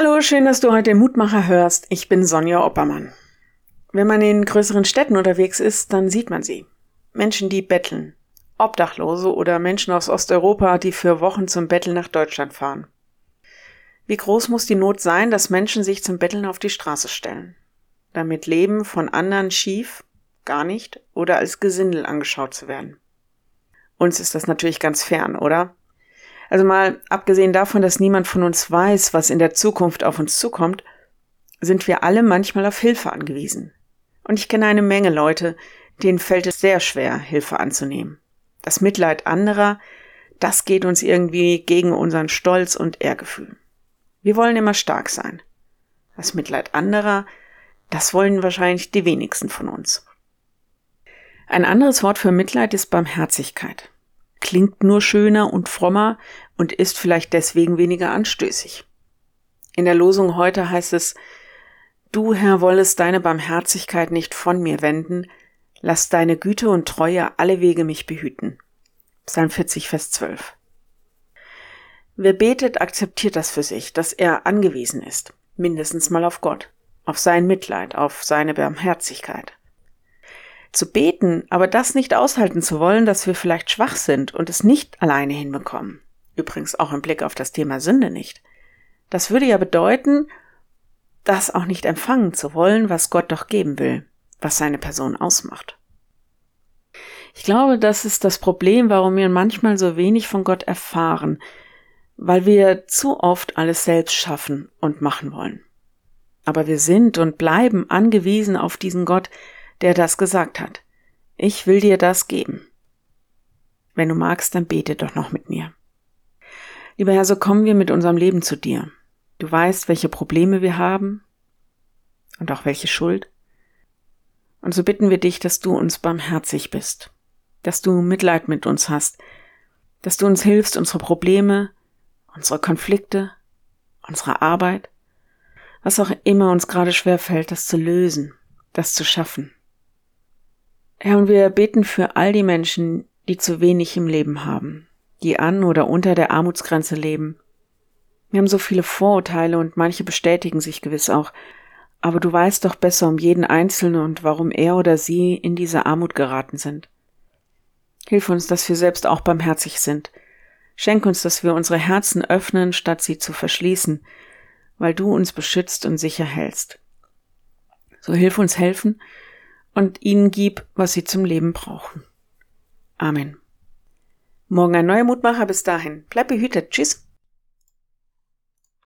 Hallo, schön, dass du heute Mutmacher hörst. Ich bin Sonja Oppermann. Wenn man in größeren Städten unterwegs ist, dann sieht man sie. Menschen, die betteln. Obdachlose oder Menschen aus Osteuropa, die für Wochen zum Betteln nach Deutschland fahren. Wie groß muss die Not sein, dass Menschen sich zum Betteln auf die Straße stellen? Damit Leben von anderen schief, gar nicht oder als Gesindel angeschaut zu werden. Uns ist das natürlich ganz fern, oder? Also mal abgesehen davon, dass niemand von uns weiß, was in der Zukunft auf uns zukommt, sind wir alle manchmal auf Hilfe angewiesen. Und ich kenne eine Menge Leute, denen fällt es sehr schwer, Hilfe anzunehmen. Das Mitleid anderer, das geht uns irgendwie gegen unseren Stolz und Ehrgefühl. Wir wollen immer stark sein. Das Mitleid anderer, das wollen wahrscheinlich die wenigsten von uns. Ein anderes Wort für Mitleid ist Barmherzigkeit klingt nur schöner und frommer und ist vielleicht deswegen weniger anstößig. In der Losung heute heißt es, Du, Herr, wollest deine Barmherzigkeit nicht von mir wenden, lass deine Güte und Treue alle Wege mich behüten. Psalm 40, Vers 12. Wer betet, akzeptiert das für sich, dass er angewiesen ist, mindestens mal auf Gott, auf sein Mitleid, auf seine Barmherzigkeit zu beten, aber das nicht aushalten zu wollen, dass wir vielleicht schwach sind und es nicht alleine hinbekommen. Übrigens auch im Blick auf das Thema Sünde nicht. Das würde ja bedeuten, das auch nicht empfangen zu wollen, was Gott doch geben will, was seine Person ausmacht. Ich glaube, das ist das Problem, warum wir manchmal so wenig von Gott erfahren, weil wir zu oft alles selbst schaffen und machen wollen. Aber wir sind und bleiben angewiesen auf diesen Gott, der das gesagt hat. Ich will dir das geben. Wenn du magst, dann bete doch noch mit mir. Lieber Herr, so kommen wir mit unserem Leben zu dir. Du weißt, welche Probleme wir haben und auch welche Schuld. Und so bitten wir dich, dass du uns barmherzig bist, dass du Mitleid mit uns hast, dass du uns hilfst, unsere Probleme, unsere Konflikte, unsere Arbeit, was auch immer uns gerade schwer fällt, das zu lösen, das zu schaffen. Herr, und wir beten für all die Menschen, die zu wenig im Leben haben, die an oder unter der Armutsgrenze leben. Wir haben so viele Vorurteile und manche bestätigen sich gewiss auch, aber du weißt doch besser um jeden Einzelnen und warum er oder sie in diese Armut geraten sind. Hilf uns, dass wir selbst auch barmherzig sind. Schenk uns, dass wir unsere Herzen öffnen, statt sie zu verschließen, weil du uns beschützt und sicher hältst. So hilf uns helfen, und ihnen gib, was sie zum Leben brauchen. Amen. Morgen ein neuer Mutmacher. Bis dahin. Bleib behütet. Tschüss.